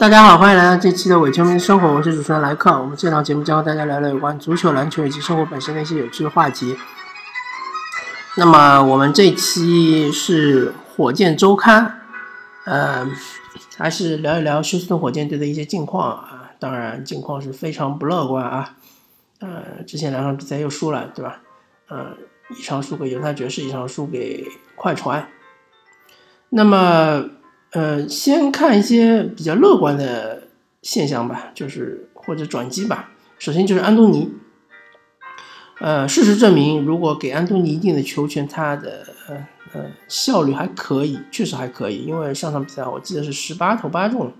大家好，欢迎来到这期的伪球迷生活，我是主持人莱克。我们这档节目将和大家聊聊有关足球、篮球以及生活本身的一些有趣的话题。那么我们这期是火箭周刊，呃，还是聊一聊休斯顿火箭队的一些近况啊？当然，近况是非常不乐观啊。呃，之前两场比赛又输了，对吧？呃，一场输给犹他爵士，一场输给快船。那么。呃，先看一些比较乐观的现象吧，就是或者转机吧。首先就是安东尼，呃，事实证明，如果给安东尼一定的球权，他的呃呃效率还可以，确实还可以。因为上场比赛我记得是十八投八中，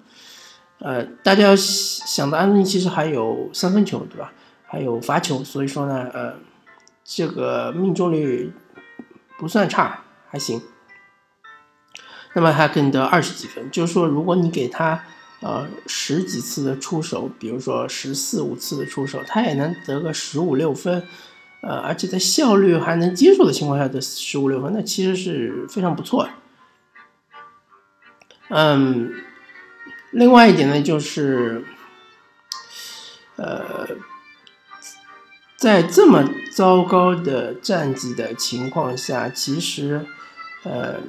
呃，大家要想到安东尼其实还有三分球，对吧？还有罚球，所以说呢，呃，这个命中率不算差，还行。那么还可以得二十几分，就是说，如果你给他呃十几次的出手，比如说十四五次的出手，他也能得个十五六分，呃，而且在效率还能接受的情况下得十五六分，那其实是非常不错的。嗯，另外一点呢，就是呃，在这么糟糕的战绩的情况下，其实呃。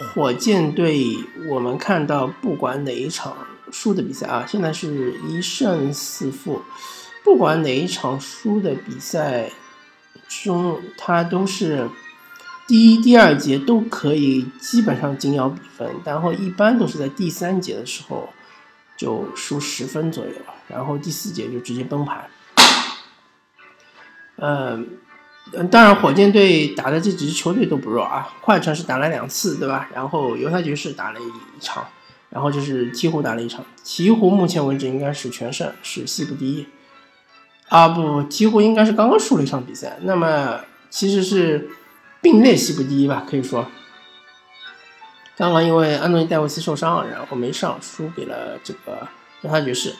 火箭队，我们看到不管哪一场输的比赛啊，现在是一胜四负，不管哪一场输的比赛中，他都是第一、第二节都可以基本上紧咬比分，然后一般都是在第三节的时候就输十分左右，然后第四节就直接崩盘。嗯。嗯，当然，火箭队打的这几支球队都不弱啊。快船是打了两次，对吧？然后犹他爵士打了一场，然后就是鹈鹕打了一场。鹈鹕目前为止应该是全胜，是西部第一。啊不，鹈鹕应该是刚刚输了一场比赛，那么其实是并列西部第一吧，可以说。刚刚因为安东尼戴维斯受伤，然后没上，输给了这个犹他爵士。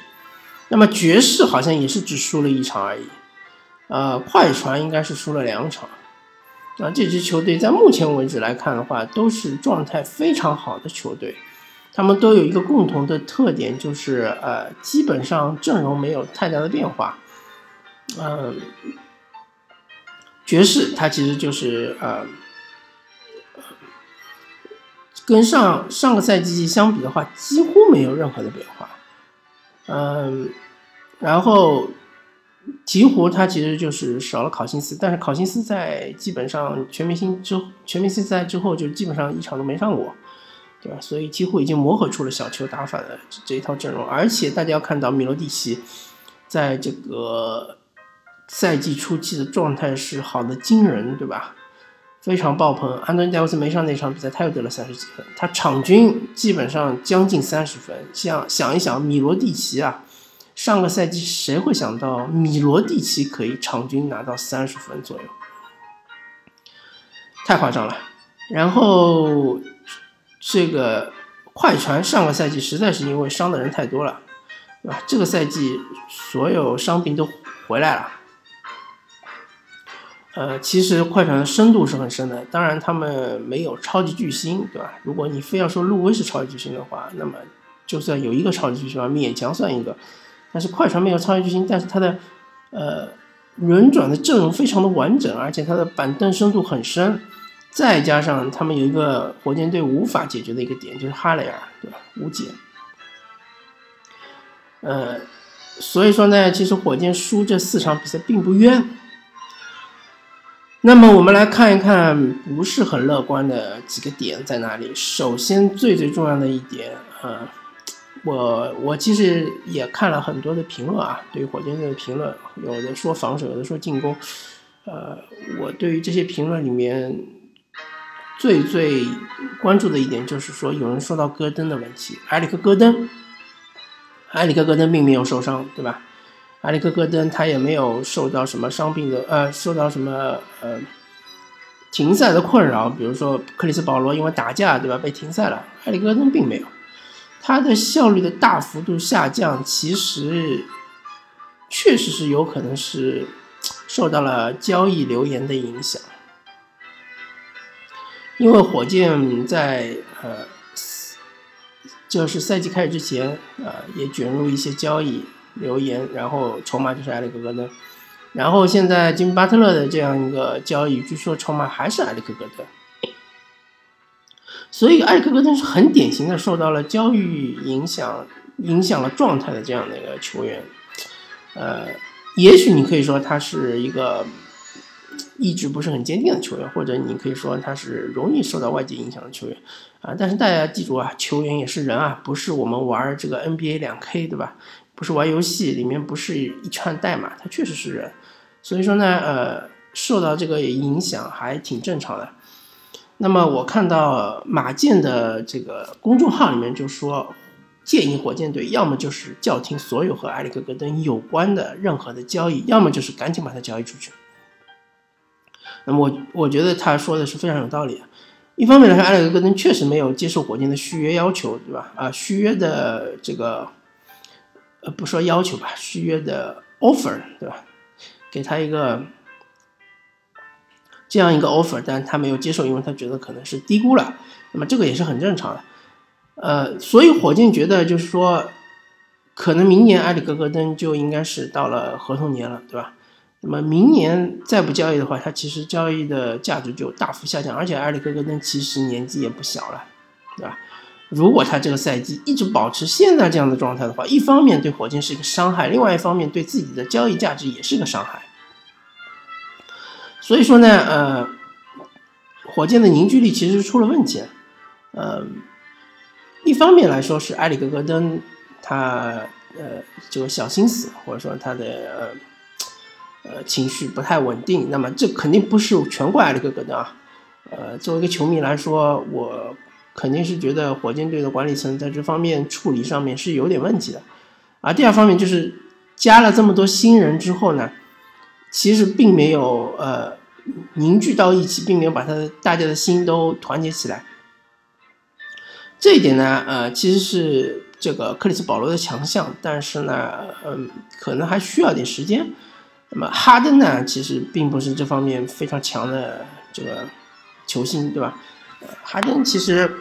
那么爵士好像也是只输了一场而已。呃，快船应该是输了两场，那，这支球队在目前为止来看的话，都是状态非常好的球队，他们都有一个共同的特点，就是呃，基本上阵容没有太大的变化。嗯，爵士它其实就是呃，跟上上个赛季相比的话，几乎没有任何的变化。嗯，然后。鹈鹕他其实就是少了考辛斯，但是考辛斯在基本上全明星之全明星赛之后就基本上一场都没上过，对吧？所以几乎已经磨合出了小球打法的这一套阵容，而且大家要看到米罗蒂奇在这个赛季初期的状态是好的惊人，对吧？非常爆棚。安东尼戴维斯没上那场比赛，他又得了三十几分，他场均基本上将近三十分。想想一想，米罗蒂奇啊。上个赛季谁会想到米罗蒂奇可以场均拿到三十分左右？太夸张了。然后这个快船上个赛季实在是因为伤的人太多了，对吧？这个赛季所有伤病都回来了。呃，其实快船的深度是很深的，当然他们没有超级巨星，对吧？如果你非要说路威是超级巨星的话，那么就算有一个超级巨星，勉强算一个。但是快船没有超级巨星，但是他的，呃，轮转的阵容非常的完整，而且他的板凳深度很深，再加上他们有一个火箭队无法解决的一个点，就是哈雷尔，对吧？无解。呃，所以说呢，其实火箭输这四场比赛并不冤。那么我们来看一看不是很乐观的几个点在哪里。首先最最重要的一点，呃。我我其实也看了很多的评论啊，对于火箭队的评论，有的说防守，有的说进攻。呃，我对于这些评论里面最最关注的一点就是说，有人说到戈登的问题，埃里克戈登，埃里克戈登并没有受伤，对吧？埃里克戈登他也没有受到什么伤病的，呃，受到什么呃停赛的困扰，比如说克里斯保罗因为打架，对吧，被停赛了，埃里克戈登并没有。它的效率的大幅度下降，其实确实是有可能是受到了交易流言的影响，因为火箭在呃就是赛季开始之前，呃，也卷入一些交易流言，然后筹码就是埃里克戈登，然后现在金巴特勒的这样一个交易，据说筹码还是埃里克戈登，所以艾克戈登是很典型的受到了教育影响，影响了状态的这样的一个球员，呃，也许你可以说他是一个。意志不是很坚定的球员，或者你可以说他是容易受到外界影响的球员，啊，但是大家记住啊，球员也是人啊，不是我们玩这个 NBA 两 K 对吧？不是玩游戏里面不是一串代码，他确实是人，所以说呢，呃，受到这个影响还挺正常的。那么我看到马健的这个公众号里面就说，建议火箭队要么就是叫停所有和埃里克戈登有关的任何的交易，要么就是赶紧把他交易出去。那么我我觉得他说的是非常有道理。一方面来说，埃里克戈登确实没有接受火箭的续约要求，对吧？啊，续约的这个呃不说要求吧，续约的 offer，对吧？给他一个这样一个 offer，但他没有接受，因为他觉得可能是低估了。那么这个也是很正常的。呃，所以火箭觉得就是说，可能明年埃里克戈登就应该是到了合同年了，对吧？那么明年再不交易的话，它其实交易的价值就大幅下降，而且埃里克戈登其实年纪也不小了，对吧？如果他这个赛季一直保持现在这样的状态的话，一方面对火箭是一个伤害，另外一方面对自己的交易价值也是个伤害。所以说呢，呃，火箭的凝聚力其实出了问题，呃，一方面来说是埃里克戈登他呃这个小心思，或者说他的呃。情绪不太稳定，那么这肯定不是全怪埃里克戈登啊。呃，作为一个球迷来说，我肯定是觉得火箭队的管理层在这方面处理上面是有点问题的。啊，第二方面就是加了这么多新人之后呢，其实并没有呃凝聚到一起，并没有把他大家的心都团结起来。这一点呢，呃，其实是这个克里斯保罗的强项，但是呢，嗯，可能还需要点时间。那么哈登呢，其实并不是这方面非常强的这个球星，对吧？哈登其实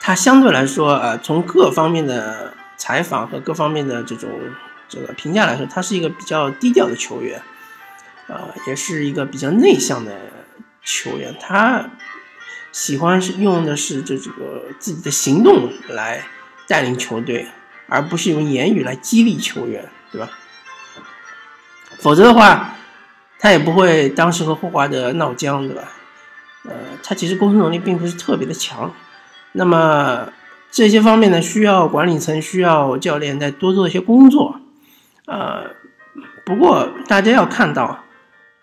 他相对来说，呃，从各方面的采访和各方面的这种这个评价来说，他是一个比较低调的球员，啊，也是一个比较内向的球员。他喜欢是用的是这这个自己的行动来带领球队，而不是用言语来激励球员，对吧？否则的话，他也不会当时和霍华德闹僵，对吧？呃，他其实沟通能力并不是特别的强。那么这些方面呢，需要管理层、需要教练再多做一些工作。呃，不过大家要看到，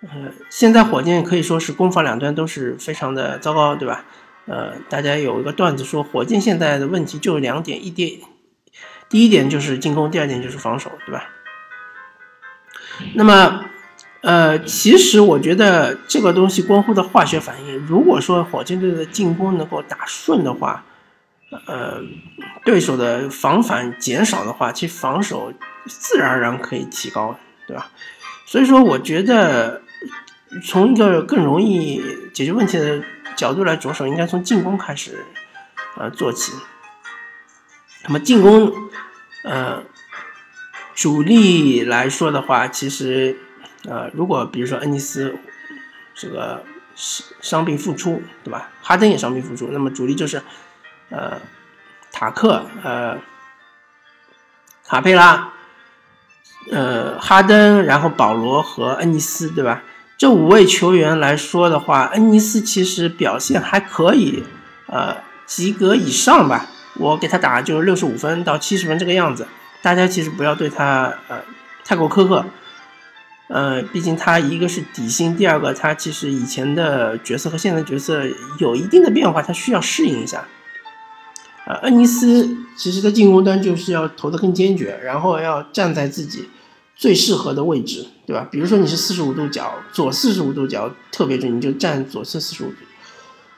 呃，现在火箭可以说是攻防两端都是非常的糟糕，对吧？呃，大家有一个段子说，火箭现在的问题就两点：一点，第一点就是进攻，第二点就是防守，对吧？那么，呃，其实我觉得这个东西关乎的化学反应。如果说火箭队的进攻能够打顺的话，呃，对手的防反减少的话，其实防守自然而然可以提高，对吧？所以说，我觉得从一个更容易解决问题的角度来着手，应该从进攻开始，呃，做起。那么进攻，呃。主力来说的话，其实，呃，如果比如说恩尼斯这个伤伤病复出，对吧？哈登也伤病复出，那么主力就是，呃，塔克，呃，卡佩拉，呃，哈登，然后保罗和恩尼斯，对吧？这五位球员来说的话，恩尼斯其实表现还可以，呃，及格以上吧。我给他打就是六十五分到七十分这个样子。大家其实不要对他呃太过苛刻，呃，毕竟他一个是底薪，第二个他其实以前的角色和现在角色有一定的变化，他需要适应一下。呃，恩尼斯其实在进攻端就是要投的更坚决，然后要站在自己最适合的位置，对吧？比如说你是四十五度角，左四十五度角特别准，你就站左侧四十五度；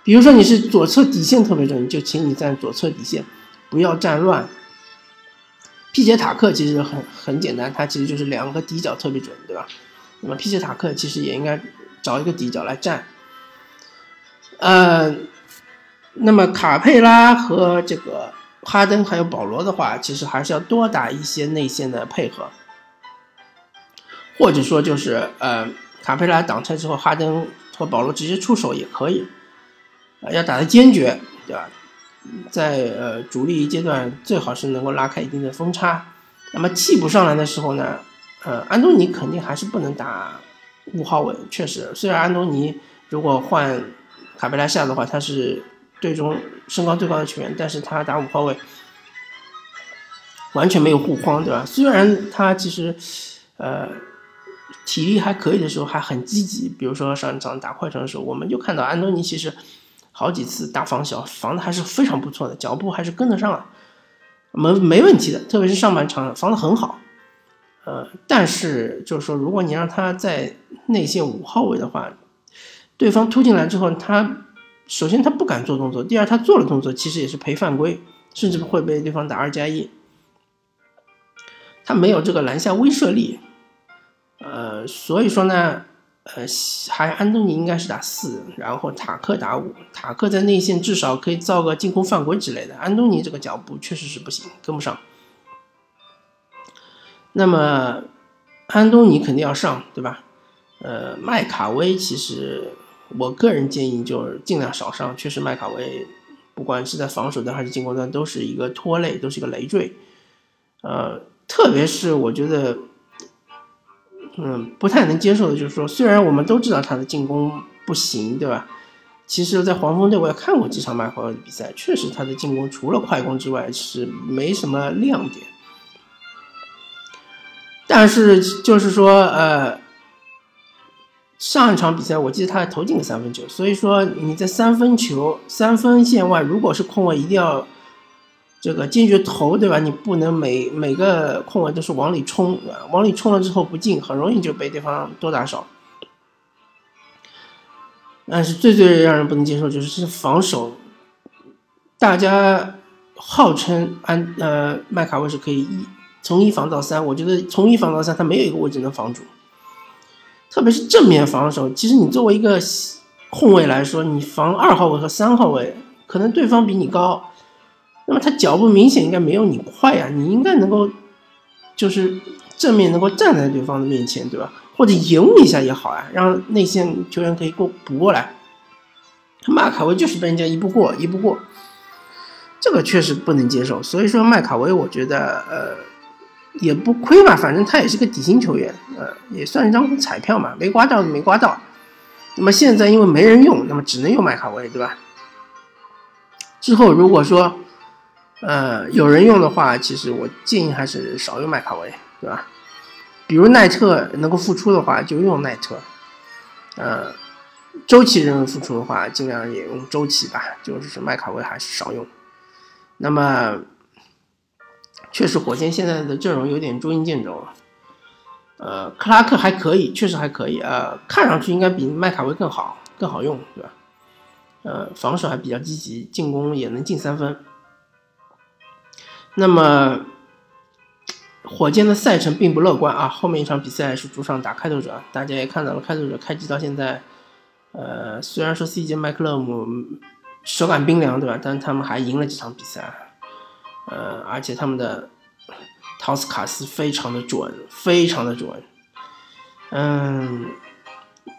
比如说你是左侧底线特别准，就请你站左侧底线，不要站乱。皮杰塔克其实很很简单，他其实就是两个底角特别准，对吧？那么皮杰塔克其实也应该找一个底角来站。呃，那么卡佩拉和这个哈登还有保罗的话，其实还是要多打一些内线的配合，或者说就是呃，卡佩拉挡拆之后，哈登和保罗直接出手也可以，啊，要打的坚决，对吧？在呃主力阶段，最好是能够拉开一定的分差。那么替补上来的时候呢，呃，安东尼肯定还是不能打五号位。确实，虽然安东尼如果换卡佩拉下的话，他是队中身高最高的球员，但是他打五号位完全没有护框，对吧？虽然他其实呃体力还可以的时候还很积极，比如说上一场打快船的时候，我们就看到安东尼其实。好几次大防小，防的还是非常不错的，脚步还是跟得上，没没问题的。特别是上半场防的很好，呃，但是就是说，如果你让他在内线五号位的话，对方突进来之后，他首先他不敢做动作，第二他做了动作，其实也是赔犯规，甚至会被对方打二加一，他没有这个篮下威慑力，呃，所以说呢。呃，还安东尼应该是打四，然后塔克打五，塔克在内线至少可以造个进攻犯规之类的。安东尼这个脚步确实是不行，跟不上。那么安东尼肯定要上，对吧？呃，麦卡威其实我个人建议就是尽量少上，确实麦卡威不管是在防守端还是进攻端都是一个拖累，都是一个累赘。呃，特别是我觉得。嗯，不太能接受的就是说，虽然我们都知道他的进攻不行，对吧？其实，在黄蜂队我也看过几场麦克威的比赛，确实他的进攻除了快攻之外是没什么亮点。但是就是说，呃，上一场比赛我记得他还投进了三分球，所以说你在三分球三分线外，如果是空位，一定要。这个坚决投，对吧？你不能每每个空位都是往里冲，往里冲了之后不进，很容易就被对方多打少。但是最最让人不能接受就是是防守，大家号称安呃麦卡威是可以一从一防到三，我觉得从一防到三他没有一个位置能防住，特别是正面防守。其实你作为一个控卫来说，你防二号位和三号位，可能对方比你高。那么他脚步明显应该没有你快呀，你应该能够，就是正面能够站在对方的面前，对吧？或者延误一下也好啊，让内线球员可以过补过来。麦卡威就是被人家一步过，一步过，这个确实不能接受。所以说麦卡威，我觉得呃也不亏吧，反正他也是个底薪球员，呃也算一张彩票嘛，没刮到没刮到。那么现在因为没人用，那么只能用麦卡威，对吧？之后如果说。呃，有人用的话，其实我建议还是少用麦卡威，对吧？比如奈特能够复出的话，就用奈特。呃，周琦认为复出的话，尽量也用周琦吧，就是麦卡威还是少用。那么，确实火箭现在的阵容有点捉襟见肘。呃，克拉克还可以，确实还可以呃，看上去应该比麦卡威更好，更好用，对吧？呃，防守还比较积极，进攻也能进三分。那么，火箭的赛程并不乐观啊！后面一场比赛是主场打开拓者，大家也看到了，开拓者开机到现在，呃，虽然说 CJ 麦克勒姆手感冰凉，对吧？但他们还赢了几场比赛，呃，而且他们的陶斯卡斯非常的准，非常的准，嗯，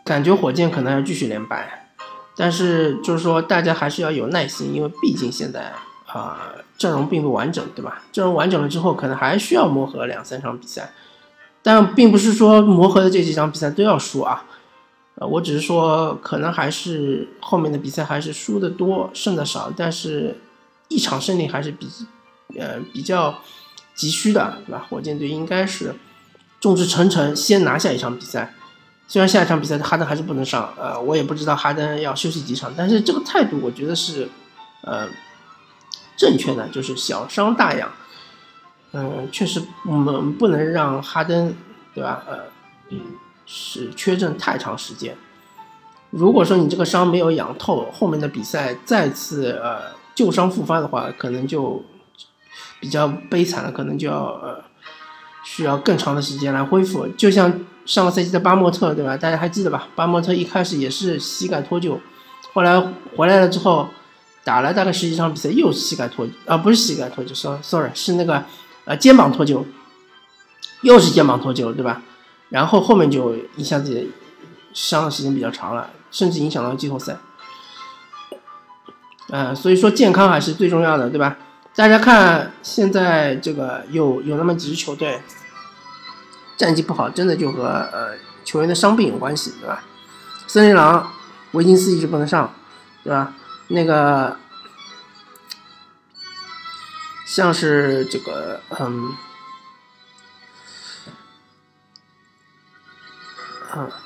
感觉火箭可能要继续连败，但是就是说大家还是要有耐心，因为毕竟现在。啊，阵容并不完整，对吧？阵容完整了之后，可能还需要磨合两三场比赛，但并不是说磨合的这几场比赛都要输啊。呃，我只是说，可能还是后面的比赛还是输的多，胜的少，但是一场胜利还是比呃比较急需的，对吧？火箭队应该是众志成城，先拿下一场比赛。虽然下一场比赛哈登还是不能上，呃，我也不知道哈登要休息几场，但是这个态度我觉得是，呃。正确的就是小伤大养，嗯，确实我们不能让哈登，对吧？呃，是缺阵太长时间。如果说你这个伤没有养透，后面的比赛再次呃旧伤复发的话，可能就比较悲惨了，可能就要呃需要更长的时间来恢复。就像上个赛季的巴莫特，对吧？大家还记得吧？巴莫特一开始也是膝盖脱臼，后来回来了之后。打了大概十几场比赛，又膝盖脱啊，不是膝盖脱臼，sorry，是那个呃肩膀脱臼，又是肩膀脱臼，对吧？然后后面就一下子伤的时间比较长了，甚至影响到季后赛。呃，所以说健康还是最重要的，对吧？大家看现在这个有有那么几支球队战绩不好，真的就和呃球员的伤病有关系，对吧？森林狼维金斯一直不能上，对吧？那个像是这个嗯。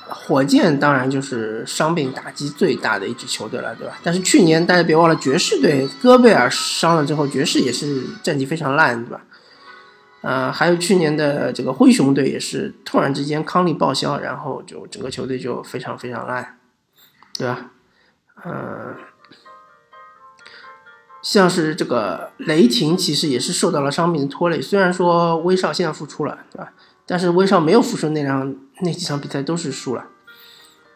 火箭当然就是伤病打击最大的一支球队了，对吧？但是去年大家别忘了，爵士队戈贝尔伤了之后，爵士也是战绩非常烂，对吧？呃，还有去年的这个灰熊队也是突然之间康利报销，然后就整个球队就非常非常烂，对吧？嗯，像是这个雷霆其实也是受到了伤病的拖累，虽然说威少现在复出了，对吧？但是威少没有复出那两那几场比赛都是输了，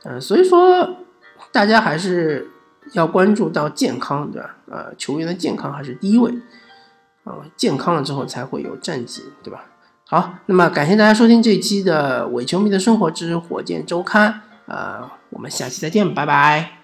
嗯，所以说大家还是要关注到健康，对吧？呃，球员的健康还是第一位，啊，健康了之后才会有战绩，对吧？好，那么感谢大家收听这一期的伪球迷的生活之火箭周刊，呃，我们下期再见，拜拜。